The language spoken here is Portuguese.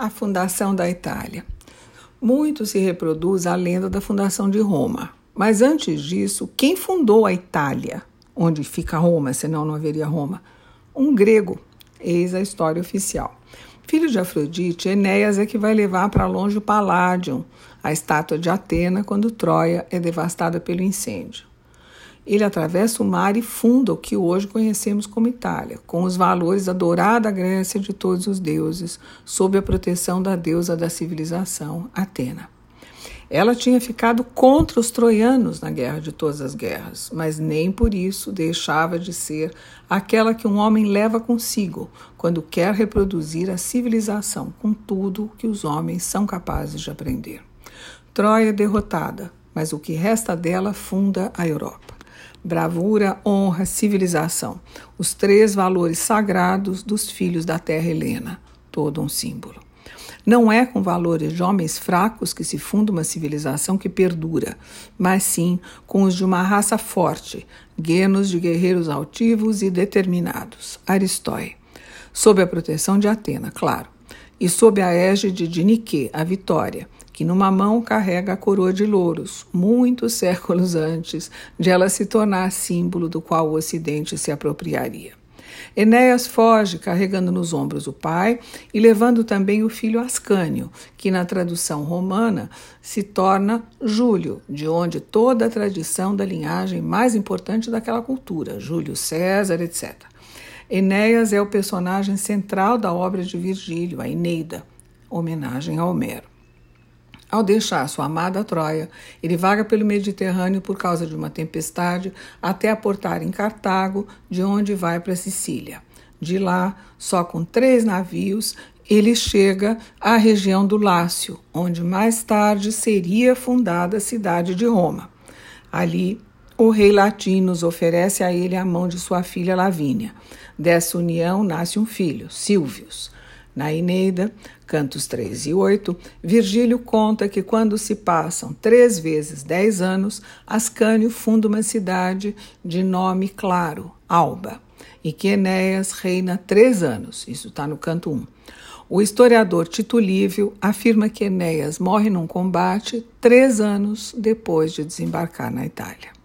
A fundação da Itália. Muito se reproduz a lenda da fundação de Roma. Mas antes disso, quem fundou a Itália? Onde fica Roma, senão não haveria Roma? Um grego. Eis a história oficial. Filho de Afrodite, Enéas é que vai levar para longe o Paládio, a estátua de Atena, quando Troia é devastada pelo incêndio. Ele atravessa o mar e funda o que hoje conhecemos como Itália, com os valores da dourada Grécia de todos os deuses, sob a proteção da deusa da civilização, Atena. Ela tinha ficado contra os troianos na guerra de todas as guerras, mas nem por isso deixava de ser aquela que um homem leva consigo quando quer reproduzir a civilização com tudo que os homens são capazes de aprender. Troia derrotada, mas o que resta dela funda a Europa bravura, honra, civilização, os três valores sagrados dos filhos da terra helena, todo um símbolo. Não é com valores de homens fracos que se funda uma civilização que perdura, mas sim com os de uma raça forte, guenos de guerreiros altivos e determinados. Aristói. Sob a proteção de Atena, claro, e sob a égide de Nike, a vitória, que numa mão carrega a coroa de louros, muitos séculos antes de ela se tornar símbolo do qual o Ocidente se apropriaria. Enéas foge carregando nos ombros o pai e levando também o filho Ascânio, que na tradução romana se torna Júlio, de onde toda a tradição da linhagem mais importante daquela cultura, Júlio César, etc. Enéas é o personagem central da obra de Virgílio, a Eneida, homenagem a Homero. Ao deixar sua amada Troia, ele vaga pelo Mediterrâneo por causa de uma tempestade até aportar em Cartago, de onde vai para Sicília. De lá, só com três navios, ele chega à região do Lácio, onde mais tarde seria fundada a cidade de Roma. Ali, o rei Latinos oferece a ele a mão de sua filha Lavínia. Dessa união nasce um filho, Silvius. Na Eneida, cantos 3 e 8, Virgílio conta que quando se passam três vezes dez anos, Ascânio funda uma cidade de nome claro, Alba, e que Enéas reina três anos. Isso está no canto 1. O historiador Tito Lívio afirma que Enéas morre num combate três anos depois de desembarcar na Itália.